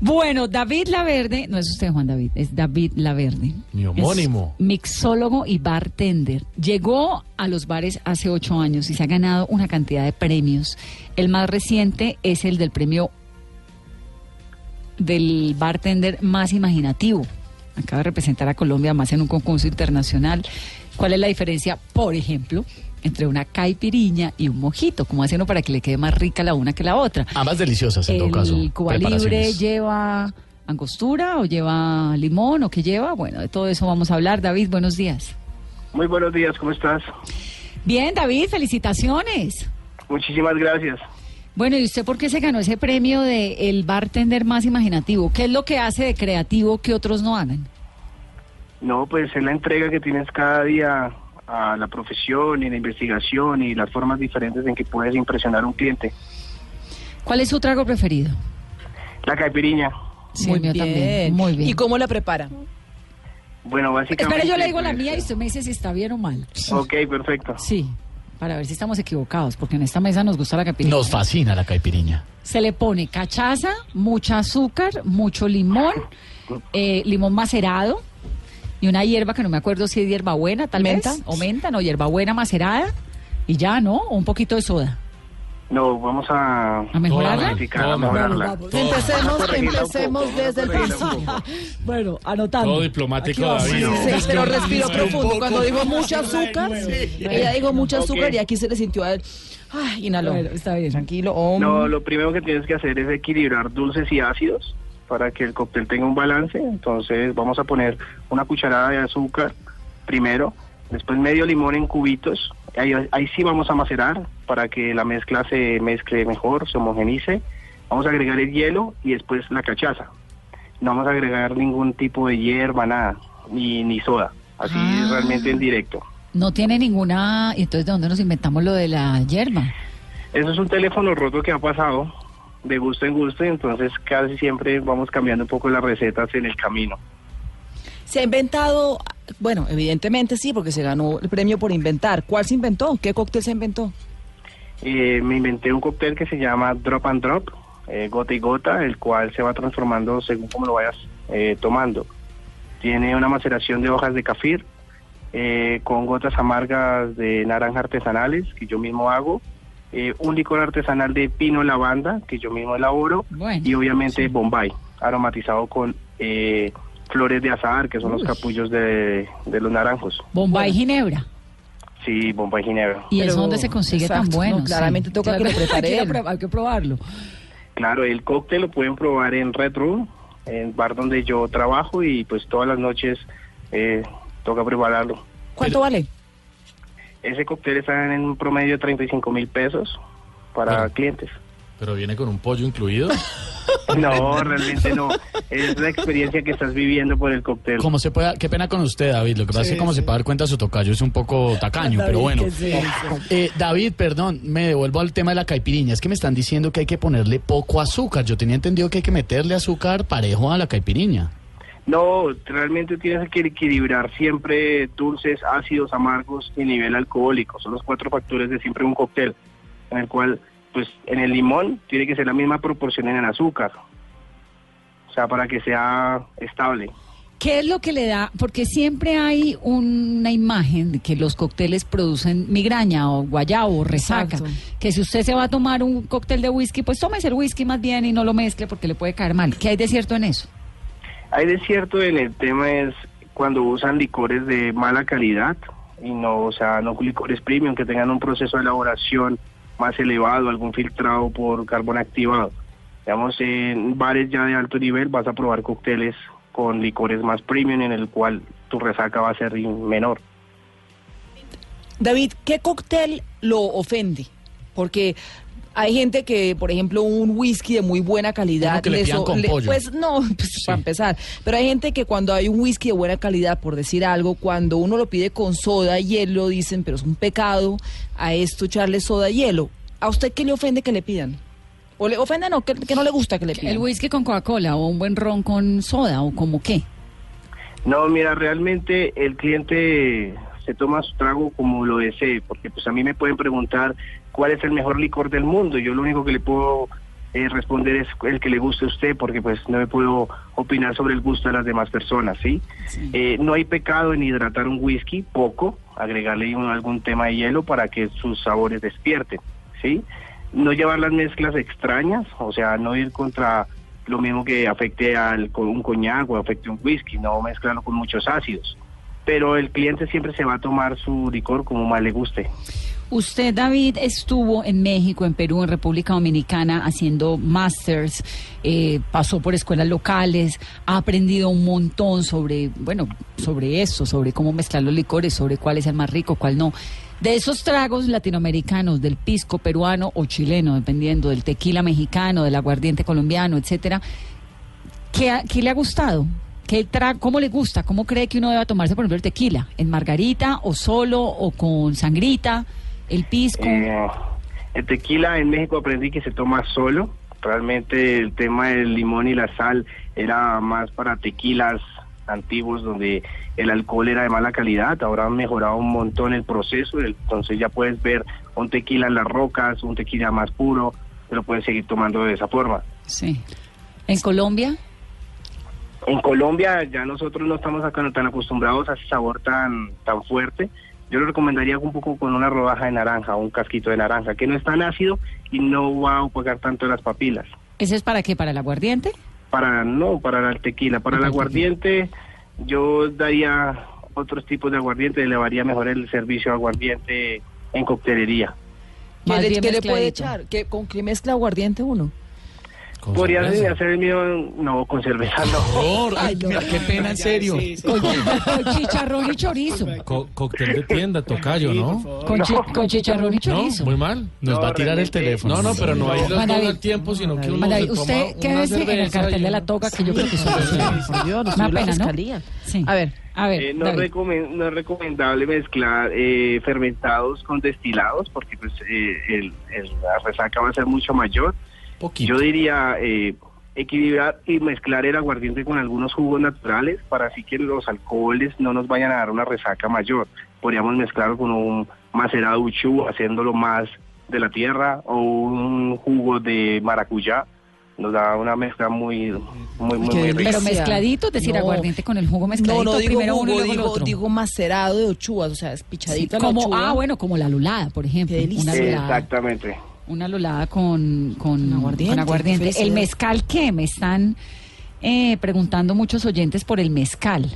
Bueno, David Laverde, no es usted Juan David, es David Laverde. Mi homónimo. Es mixólogo y bartender. Llegó a los bares hace ocho años y se ha ganado una cantidad de premios. El más reciente es el del premio del bartender más imaginativo. Acaba de representar a Colombia más en un concurso internacional. ¿Cuál es la diferencia, por ejemplo, entre una caipiriña y un mojito? ¿Cómo hace uno para que le quede más rica la una que la otra? Ambas deliciosas, en todo caso. ¿El Cuba Libre lleva angostura o lleva limón o qué lleva? Bueno, de todo eso vamos a hablar. David, buenos días. Muy buenos días, ¿cómo estás? Bien, David, felicitaciones. Muchísimas gracias. Bueno, ¿y usted por qué se ganó ese premio de el bartender más imaginativo? ¿Qué es lo que hace de creativo que otros no hagan? No, pues es la entrega que tienes cada día a la profesión y la investigación y las formas diferentes en que puedes impresionar a un cliente. ¿Cuál es su trago preferido? La caipiriña. Sí, mío también. Muy bien. ¿Y cómo la prepara? Bueno, básicamente... Espera, yo le digo la pues, mía y usted me dice si está bien o mal. Ok, perfecto. Sí, para ver si estamos equivocados, porque en esta mesa nos gusta la capiriña. Nos fascina la caipiriña. Se le pone cachaza, mucha azúcar, mucho limón, eh, limón macerado y una hierba que no me acuerdo si es hierbabuena, tal ¿Menta? vez. O menta, no, hierbabuena macerada. Y ya, ¿no? O un poquito de soda. No, vamos a... ¿A mejorarla? Todo a mejorarla. Empecemos, un empecemos poco, desde el principio. Bueno, anotando. Todo diplomático, Aquí vamos. David. Sí, pero respiró profundo. Cuando dijo mucha azúcar, ella dijo mucha azúcar y aquí se le sintió a él. Ay, inhaló. Bueno, está bien. Tranquilo. om. No, lo primero que tienes que hacer es equilibrar dulces y ácidos para que el cóctel tenga un balance. Entonces vamos a poner una cucharada de azúcar primero, después medio limón en cubitos. Ahí, ahí sí vamos a macerar para que la mezcla se mezcle mejor, se homogenice. Vamos a agregar el hielo y después la cachaza. No vamos a agregar ningún tipo de hierba, nada, ni, ni soda. Así Ah. realmente en directo. No tiene ninguna... ¿Y entonces de dónde nos inventamos lo de la hierba? Eso es un teléfono roto que ha pasado de gusto en gusto y entonces casi siempre vamos cambiando un poco las recetas en el camino. Se ha inventado, bueno, evidentemente sí, porque se ganó el premio por inventar. ¿Cuál se inventó? ¿Qué cóctel se inventó? Eh, me inventé un cóctel que se llama Drop and Drop, eh, gota y gota, el cual se va transformando según como lo vayas eh, tomando. Tiene una maceración de hojas de cafir eh, con gotas amargas de naranja artesanales que yo mismo hago, eh, un licor artesanal de pino lavanda que yo mismo elaboro Bueno, y obviamente Bombay, aromatizado con eh, flores de azahar, que son los capullos de, de los naranjos. Bombay Ginebra. Sí, Bombay Ginebra. ¿Y Pero- eso dónde se consigue tan bueno? no, claramente toca que lo prepare hay, que él. hay que probarlo. Claro, el cóctel lo pueden probar en Red Room, en bar donde yo trabajo y pues todas las noches eh, toca prepararlo. ¿Cuánto vale? Ese cóctel está en un promedio de 35 mil pesos para Bueno. clientes. Pero viene con un pollo incluido. No, realmente no. Es la experiencia que estás viviendo por el cóctel. Como se puede, qué pena con usted, David. Lo que pasa es que como se puede dar cuenta su tocayo es un poco tacaño, pero bueno. Eh, David, perdón, me devuelvo al tema de la caipiriña. Es que me están diciendo que hay que ponerle poco azúcar. Yo tenía entendido que hay que meterle azúcar parejo a la caipiriña. No, realmente tienes que equilibrar siempre dulces, ácidos, amargos y nivel alcohólico. Son los cuatro factores de siempre un cóctel, en el cual, pues, en el limón tiene que ser la misma proporción en el azúcar. O sea, para que sea estable. ¿Qué es lo que le da? Porque siempre hay una imagen de que los cócteles producen migraña o guayabo o resaca. Exacto. Que si usted se va a tomar un cóctel de whisky, pues tómese el whisky más bien y no lo mezcle porque le puede caer mal. ¿Qué hay de cierto en eso? Hay de cierto en el tema es cuando usan licores de mala calidad y no, o sea, no licores premium que tengan un proceso de elaboración más elevado, algún filtrado por carbón activado. Digamos, en bares ya de alto nivel vas a probar cócteles con licores más premium en el cual tu resaca va a ser menor. David, ¿qué cóctel lo ofende? Porque Hay gente que, por ejemplo, un whisky de muy buena calidad. Que le le pidan so- con le- pollo. pues no, pues, para empezar. Pero hay gente que cuando hay un whisky de buena calidad, por decir algo, cuando uno lo pide con soda y hielo, dicen, pero es un pecado a esto echarle soda y hielo. ¿A usted qué le ofende que le pidan? ¿O le ofende no? que que no le gusta que le pidan? El whisky con Coca-Cola o un buen ron con soda o como qué. No, mira, realmente el cliente se toma su trago como lo desee, porque pues a mí me pueden preguntar cuál es el mejor licor del mundo. Yo lo único que le puedo eh, responder es el que le guste a usted, porque pues no me puedo opinar sobre el gusto de las demás personas, ¿sí? Eh, no hay pecado en hidratar un whisky, poco, agregarle un- algún tema de hielo para que sus sabores despierten, ¿sí? No llevar las mezclas extrañas, o sea, no ir contra lo mismo que afecte al con un coñac o afecte un whisky, no mezclarlo con muchos ácidos. Pero el cliente siempre se va a tomar su licor como más le guste. Usted, David, estuvo en México, en Perú, en República Dominicana haciendo masters, eh, pasó por escuelas locales, ha aprendido un montón sobre, bueno, sobre eso, sobre cómo mezclar los licores, sobre cuál es el más rico, cuál no. De esos tragos latinoamericanos, del pisco peruano o chileno, dependiendo, del tequila mexicano, del aguardiente colombiano, etcétera, ¿qué, qué le ha gustado? ¿Qué tra ¿Cómo le gusta? ¿Cómo cree que uno debe tomarse, por ejemplo, el tequila? ¿En margarita o solo o con sangrita? ¿El pisco? Eh, el tequila en México aprendí que se toma solo. Realmente el tema del limón y la sal era más para tequilas antiguos donde el alcohol era de mala calidad. Ahora han mejorado un montón el proceso. Entonces ya puedes ver un tequila en las rocas, un tequila más puro. Pero puedes seguir tomando de esa forma. Sí. ¿En Colombia? En Colombia ya nosotros no estamos acá tan acostumbrados a ese sabor tan tan fuerte. Yo lo recomendaría un poco con una rodaja de naranja o un casquito de naranja, que no es tan ácido y no va a opacar tanto las papilas. ¿Ese es para qué? ¿Para el aguardiente? Para no, para el tequila, para el aguardiente yo daría otros tipos de aguardiente, elevaría mejor el servicio de aguardiente en coctelería. ¿Qué le, bien qué le puede echar? ¿Qué, ¿Con qué mezcla aguardiente uno? Con Podría cerveza. hacer el mío, no, con cerveza no. Por, ay, mira, qué pena, en serio. Con, con chicharrón y chorizo. Co- cóctel de tienda, tocayo, ¿no? Con, chi- con chicharrón y No, chorizo. muy mal. Nos No, va a tirar el teléfono. No, no, pero no hay todo el tiempo, sino que uno David, se toma usted una quédese en el cartel de la toga que yo creo que eso no Una pena, ¿no? Sí. A ver, A ver, Eh, no, no es recomendable mezclar eh, fermentados con destilados porque pues eh, el- el- la resaca va a ser mucho mayor. Poquito. Yo diría eh, equilibrar y mezclar el aguardiente con algunos jugos naturales para así que los alcoholes no nos vayan a dar una resaca mayor. Podríamos mezclarlo con un macerado uchú, haciéndolo más de la tierra, o un jugo de maracuyá. Nos da una mezcla muy, muy, muy, muy rica. Pero mezcladito, es decir, No. aguardiente con el jugo mezcladito. no digo primero uno y jugo, luego el digo, otro. digo macerado de ochuas, o sea, es Sí, pichadito la como, ochuva. ah, bueno, como la lulada, por ejemplo. Qué delicia. Una lulada, Exactamente. Una lulada con, con, aguardiente, con aguardiente. qué ¿El mezcal qué? Me están eh, preguntando muchos oyentes por el mezcal.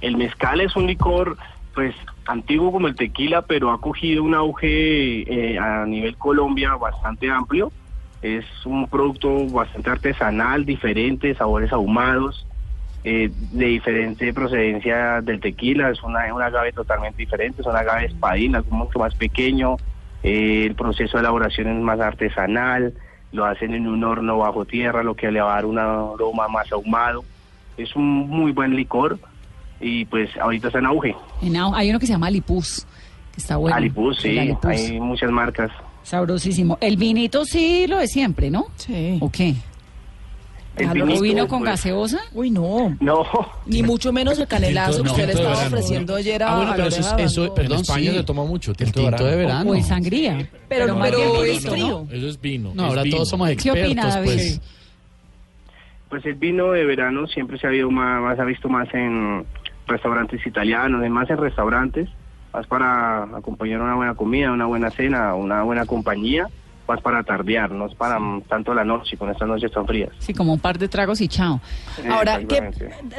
El mezcal es un licor, pues, antiguo como el tequila, pero ha cogido un auge eh, a nivel Colombia bastante amplio. Es un producto bastante artesanal, diferente, sabores ahumados, eh, de diferente procedencia del tequila. Es una, un agave totalmente diferente, es un agave espadín, algo mucho más pequeño. Eh, el proceso de elaboración es más artesanal, lo hacen en un horno bajo tierra, lo que le va a dar un aroma más ahumado. Es un muy buen licor y pues ahorita está en auge. En au- hay uno que se llama Alipuz, que está bueno. Alipuz, El sí, hay muchas marcas. Sabrosísimo. El vinito sí lo de siempre, ¿no? Sí. ¿O qué? El Ah, ¿lo ¿O vinito, vino con pues, gaseosa? Uy, no. No, Ni mucho menos el canelazo Tinto- que usted le tinto estaba verano, ofreciendo ¿no? ayer a Ah, bueno, pero eso eso- perdón, en España sí. se toma mucho. El tinto de verano. O sangría. Pero, pero bien es frío. Eso es vino. No, es ahora vino. todos somos ¿Qué expertos, opina, David? pues. pues el vino de verano siempre se ha, habido más, más- ha visto más en restaurantes italianos, más en restaurantes, más para acompañar una buena comida, una buena cena, una buena compañía, más para tardear, no es para mm, tanto la noche, con estas noches tan frías. Sí, como un par de tragos y chao. Ahora, ¿qué.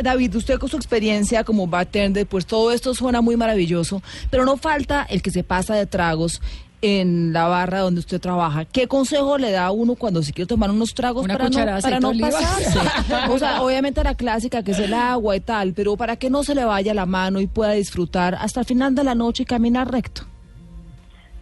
David, usted con su experiencia como bartender, pues todo esto suena muy maravilloso, pero no falta el que se pasa de tragos en la barra donde usted trabaja. ¿Qué consejo le da a uno cuando se quiere tomar unos tragos Una para no, para no pasarse? O sea, obviamente la clásica que es el agua y tal, pero para que no se le vaya la mano y pueda disfrutar hasta el final de la noche y caminar recto.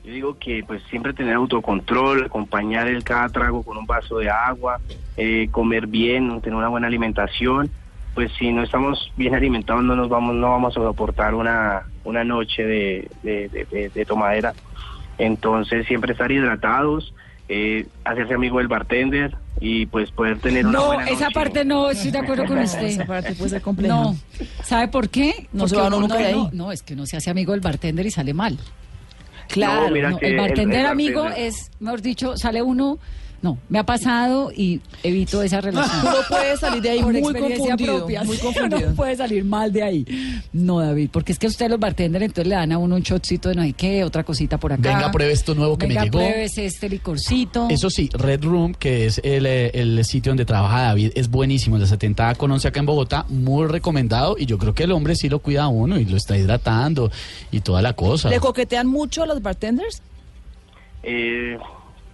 Yo digo que pues siempre tener autocontrol, acompañar el cada trago con un vaso de agua, eh, comer bien, tener una buena alimentación. Pues si no estamos bien alimentados no nos vamos, no vamos a soportar una, una noche de, de, de- de- de tomadera. Entonces siempre estar hidratados, eh, hacerse amigo del bartender y pues poder tener una No, buena esa noche. parte no, estoy de acuerdo con usted. Esa parte puede ser compleja. No, ¿sabe por qué? No se Porque va uno de ahí. no, no, es que uno se hace amigo del bartender y sale mal. Claro. No, mira No, que el bartender el amigo bartender- es, mejor dicho, sale uno. No, me ha pasado y evito esa relación. Uno puede salir de ahí Por muy experiencia confundido. propia, Muy confundido. Uno puede salir mal de ahí. No, David, porque es que usted los bartenders entonces le dan a uno un shotcito de no hay qué, otra cosita por acá. Venga, pruebe esto nuevo que Venga, me llegó. pruebes este licorcito. Eso sí, Red Room, que es el, eh, el sitio donde trabaja David, es buenísimo. El de 70 con 11 acá en Bogotá, muy recomendado. Y yo creo que el hombre sí lo cuida a uno y lo está hidratando y toda la cosa. ¿Le coquetean mucho a los bartenders? Eh,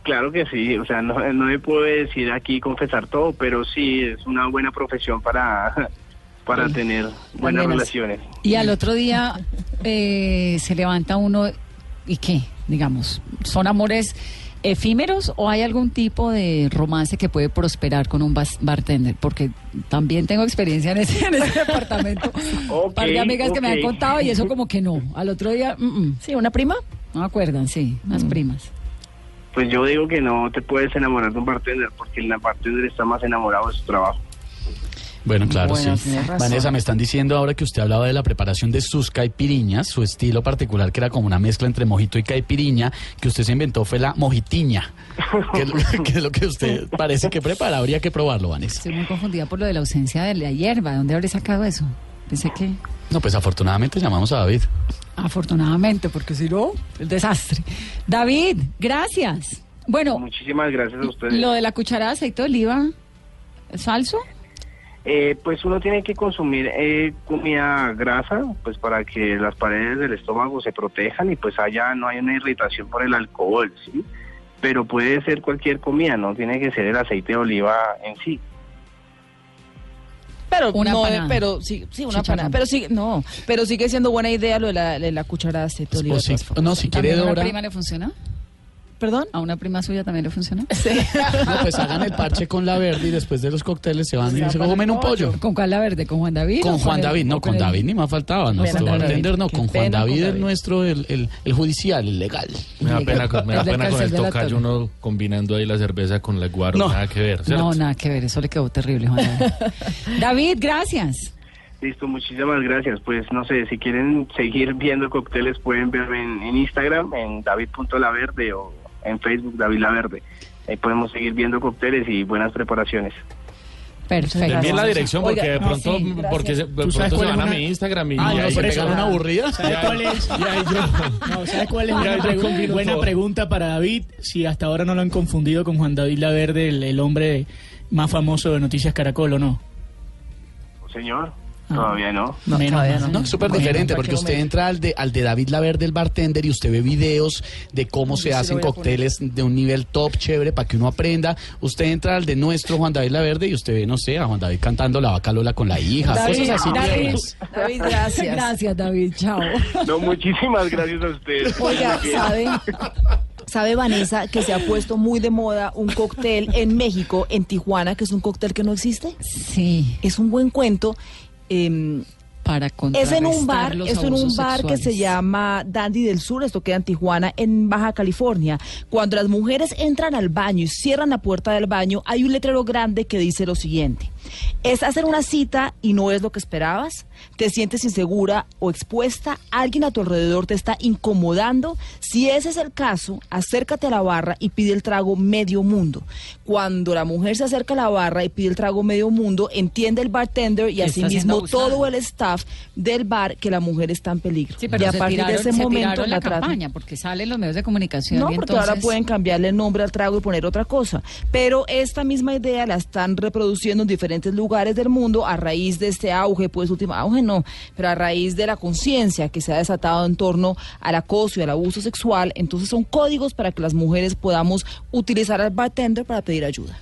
claro que sí, o sea, no, no me puedo decir aquí confesar todo, pero sí es una buena profesión para, para tener buenas relaciones. Y al otro día eh, se levanta uno y qué, digamos, ¿son amores efímeros o hay algún tipo de romance que puede prosperar con un bas- bartender? Porque también tengo experiencia en ese, en ese departamento. un par de amigas que me han contado y eso como que no. Al otro día, mm, mm, Sí, una prima. no me acuerdan, sí, unas primas. Pues yo digo que no te puedes enamorar de un bartender porque el bartender está más enamorado de su trabajo. Bueno, claro, Bueno, sí. Vanessa, me están diciendo ahora que usted hablaba de la preparación de sus caipiriñas, su estilo particular, que era como una mezcla entre mojito y caipiriña, que usted se inventó fue la mojitiña, que, es lo- que es lo que usted parece que prepara. Habría que probarlo, Vanessa. Estoy muy confundida por lo de la ausencia de la hierba. ¿Dónde habré sacado eso? Pensé que... No, pues afortunadamente llamamos a David. Afortunadamente, porque si no, el desastre. David, gracias. Bueno, Muchísimas gracias a ustedes. lo de la cucharada de aceite de oliva, ¿es falso? Eh, pues uno tiene que consumir eh, comida grasa, pues para que las paredes del estómago se protejan y pues allá no hay una irritación por el alcohol, ¿sí? Pero puede ser cualquier comida, no tiene que ser el aceite de oliva en sí. Pero Una no, panada. pero sí, sí, una Chicharrón. panada. Pero sí, no, pero sigue siendo buena idea lo de la, de la cucharada de aceite de oliva. O si- no, si quiere ¿También a una Dora. prima le funcionó? ¿Perdón? ¿A una prima suya también le funcionó? No, pues hagan el parche con la verde y después de los cócteles se van y se comen un pollo. ¿Con cuál la verde? ¿Con Juan David? Con Juan el- David, no, con el- David ni más faltaba. Nuestro bartender no, con Juan David, el David. nuestro, el, el, el judicial, el legal. Me da pena, con- me da El pena con el tocayo uno combinando ahí la cerveza con la guaro, No. nada que ver, ¿cierto? No, nada que ver, eso le quedó terrible, Juan David. David, gracias. Listo, muchísimas gracias. Pues no sé, si quieren seguir viendo cócteles pueden verme en, en Instagram, en david.laverde o en Facebook David Laverde. Ahí podemos seguir viendo cócteles y buenas preparaciones. Perfecto. Envíen la dirección porque Oiga, de no, pronto, sí, porque se, de ¿Tú pronto sabes se van a mi Instagram y, Ah, y no, ahí se pegan una aburrida? ¿Sabe cuál es? Y ahí yo- No, ¿sabe cuál es Ya, una ya pregu- combino buena pregunta para David? Si hasta ahora no lo han confundido con Juan David Laverde, el, el hombre más famoso de Noticias Caracol, ¿o no? Señor. Todavía no. No, Menos todavía no. No, es súper Bueno, diferente ¿para porque usted entra al de, al de David Laverde, el bartender, y usted ve videos de cómo se sí hacen cócteles de un nivel top chévere para que uno aprenda. Usted entra al de nuestro Juan David Laverde y usted ve, no sé, a Juan David cantando la vaca Lola con la hija, David, cosas así. David. David, gracias. Gracias, David. Chao. No, muchísimas gracias a ustedes. Oiga. ¿sabe? ¿Sabe Vanessa que se ha puesto muy de moda un cóctel en México, en Tijuana, que es un cóctel que no existe? Sí, Es un buen cuento. Em, para es en un bar, es en un bar que se llama Dandy del Sur, esto queda en Tijuana, en Baja California. Cuando las mujeres entran al baño y cierran la puerta del baño, hay un letrero grande que dice lo siguiente. Es hacer una cita y no es lo que esperabas. Te sientes insegura o expuesta. Alguien a tu alrededor te está incomodando. Si ese es el caso, acércate a la barra y pide el trago medio mundo. Cuando la mujer se acerca a la barra y pide el trago medio mundo, entiende el bartender y asimismo todo el staff del bar que la mujer está en peligro. Sí, pero y a se partir tiraron, de ese se momento la la campaña porque salen los medios de comunicación. No, y porque ahora pueden cambiarle el nombre al trago y poner otra cosa. Pero esta misma idea la están reproduciendo en diferentes lugares del mundo a raíz de este auge, pues último auge no, pero a raíz de la conciencia que se ha desatado en torno al acoso y al abuso sexual. Entonces son códigos para que las mujeres podamos utilizar al bartender para pedir ayuda.